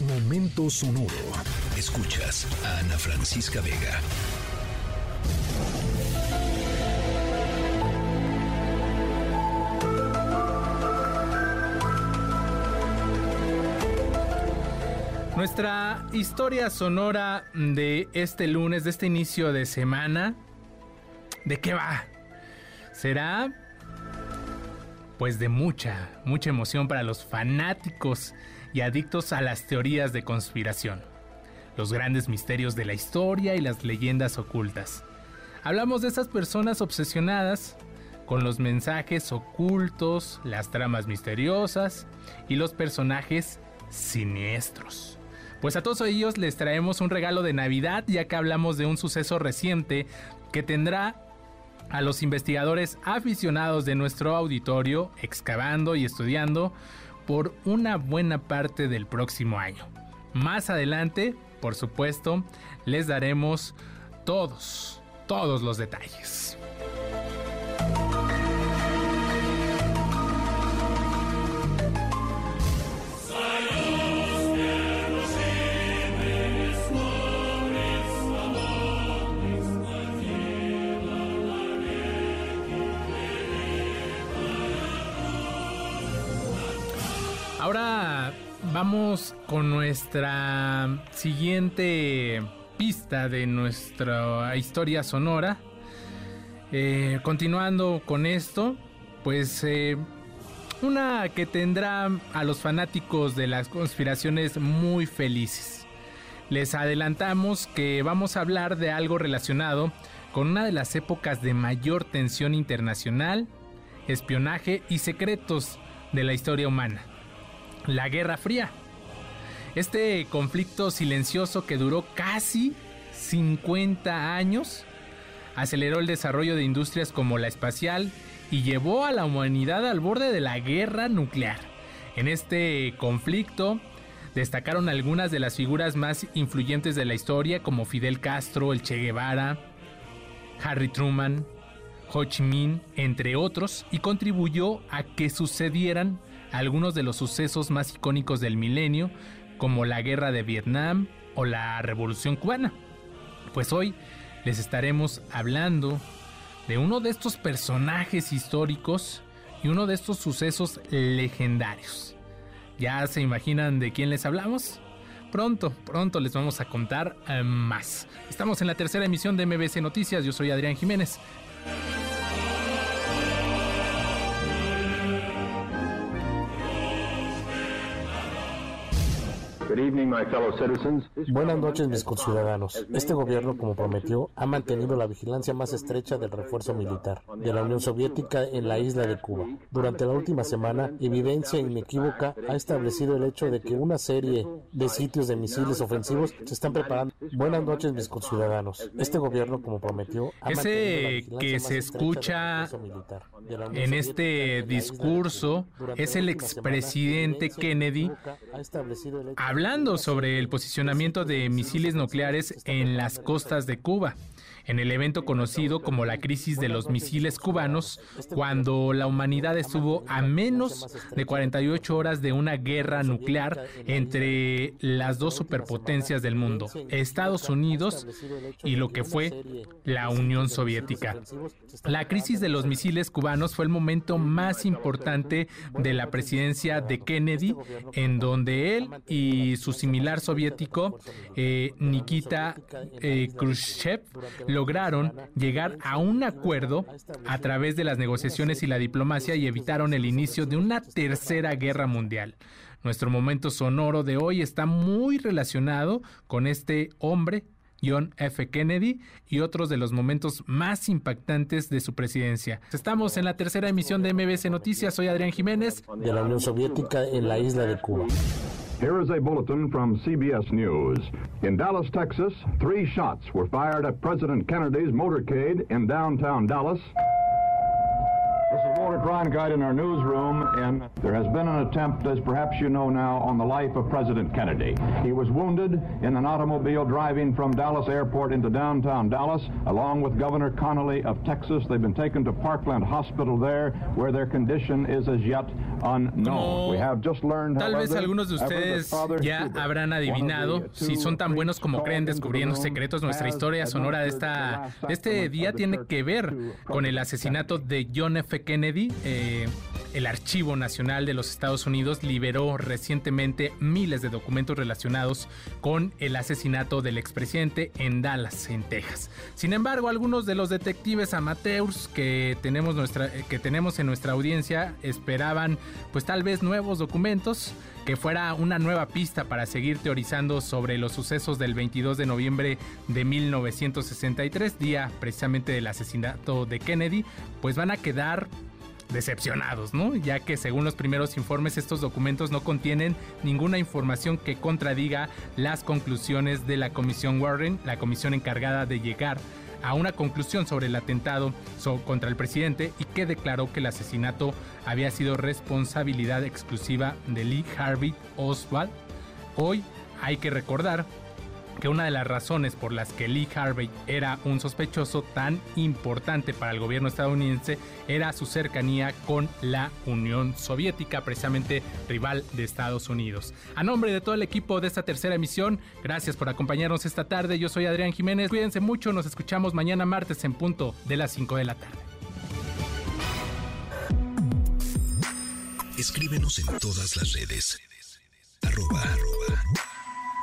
Momento sonoro. Escuchas a Ana Francisca Vega. Nuestra historia sonora de este lunes, de este inicio de semana, ¿de qué va? Será pues de mucha, mucha emoción para los fanáticos y adictos a las teorías de conspiración, los grandes misterios de la historia y las leyendas ocultas. Hablamos de esas personas obsesionadas con los mensajes ocultos, las tramas misteriosas y los personajes siniestros. Pues a todos ellos les traemos un regalo de Navidad ya que hablamos de un suceso reciente que tendrá a los investigadores aficionados de nuestro auditorio excavando y estudiando por una buena parte del próximo año. Más adelante, por supuesto, les daremos todos, todos los detalles. Ahora vamos con nuestra siguiente pista de nuestra historia sonora. Eh, continuando con esto, pues eh, una que tendrá a los fanáticos de las conspiraciones muy felices. Les adelantamos que vamos a hablar de algo relacionado con una de las épocas de mayor tensión internacional, espionaje y secretos de la historia humana la Guerra Fría. Este conflicto silencioso que duró casi 50 años aceleró el desarrollo de industrias como la espacial y llevó a la humanidad al borde de la guerra nuclear. En este conflicto destacaron algunas de las figuras más influyentes de la historia como Fidel Castro, el Che Guevara, Harry Truman, Ho Chi Minh, entre otros, y contribuyó a que sucedieran algunos de los sucesos más icónicos del milenio, como la guerra de Vietnam o la revolución cubana. Pues hoy les estaremos hablando de uno de estos personajes históricos y uno de estos sucesos legendarios. ¿Ya se imaginan de quién les hablamos? Pronto, pronto les vamos a contar eh, más. Estamos en la tercera emisión de MBC Noticias, yo soy Adrián Jiménez. Buenas noches, mis conciudadanos. Este gobierno, como prometió, ha mantenido la vigilancia más estrecha del refuerzo militar de la Unión Soviética en la isla de Cuba. Durante la última semana, evidencia inequívoca ha establecido el hecho de que una serie de sitios de misiles ofensivos se están preparando. Buenas noches, mis conciudadanos. Este gobierno, como prometió, ha Ese que se escucha en este discurso es el expresidente Kennedy hablando sobre el posicionamiento de misiles nucleares en las costas de Cuba en el evento conocido como la crisis de los misiles cubanos, cuando la humanidad estuvo a menos de 48 horas de una guerra nuclear entre las dos superpotencias del mundo, Estados Unidos y lo que fue la Unión Soviética. La crisis de los misiles cubanos fue el momento más importante de la presidencia de Kennedy, en donde él y su similar soviético, eh, Nikita eh, Khrushchev, lograron llegar a un acuerdo a través de las negociaciones y la diplomacia y evitaron el inicio de una tercera guerra mundial. Nuestro momento sonoro de hoy está muy relacionado con este hombre John F. Kennedy y otros de los momentos más impactantes de su presidencia. Estamos en la tercera emisión de MBC Noticias. Soy Adrián Jiménez. De la Unión Soviética en la isla de Cuba. Here is a bulletin from CBS News. In Dallas, Texas, three shots were fired at President Kennedy's motorcade in downtown Dallas. Reporter Ron Guide in our newsroom, and there has been an attempt, as perhaps you know now, on the life of President Kennedy. He was wounded in an automobile driving from Dallas Airport into downtown Dallas, along with Governor Connolly of Texas. They've been taken to Parkland Hospital there, where their condition is as yet unknown. We have just learned, Tal vez algunos de ustedes ya habrán adivinado si son tan buenos como creen descubriendo secretos. Nuestra historia sonora de, esta, de este día tiene que ver con el asesinato de John F. Kennedy. Eh, el Archivo Nacional de los Estados Unidos liberó recientemente miles de documentos relacionados con el asesinato del expresidente en Dallas, en Texas. Sin embargo, algunos de los detectives amateurs que tenemos, nuestra, que tenemos en nuestra audiencia esperaban pues tal vez nuevos documentos que fuera una nueva pista para seguir teorizando sobre los sucesos del 22 de noviembre de 1963, día precisamente del asesinato de Kennedy, pues van a quedar decepcionados, ¿no? Ya que según los primeros informes estos documentos no contienen ninguna información que contradiga las conclusiones de la Comisión Warren, la comisión encargada de llegar a una conclusión sobre el atentado contra el presidente y que declaró que el asesinato había sido responsabilidad exclusiva de Lee Harvey Oswald. Hoy hay que recordar que una de las razones por las que Lee Harvey era un sospechoso tan importante para el gobierno estadounidense era su cercanía con la Unión Soviética, precisamente rival de Estados Unidos. A nombre de todo el equipo de esta tercera emisión, gracias por acompañarnos esta tarde. Yo soy Adrián Jiménez. Cuídense mucho, nos escuchamos mañana martes en punto de las 5 de la tarde. Escríbenos en todas las redes. Arroba,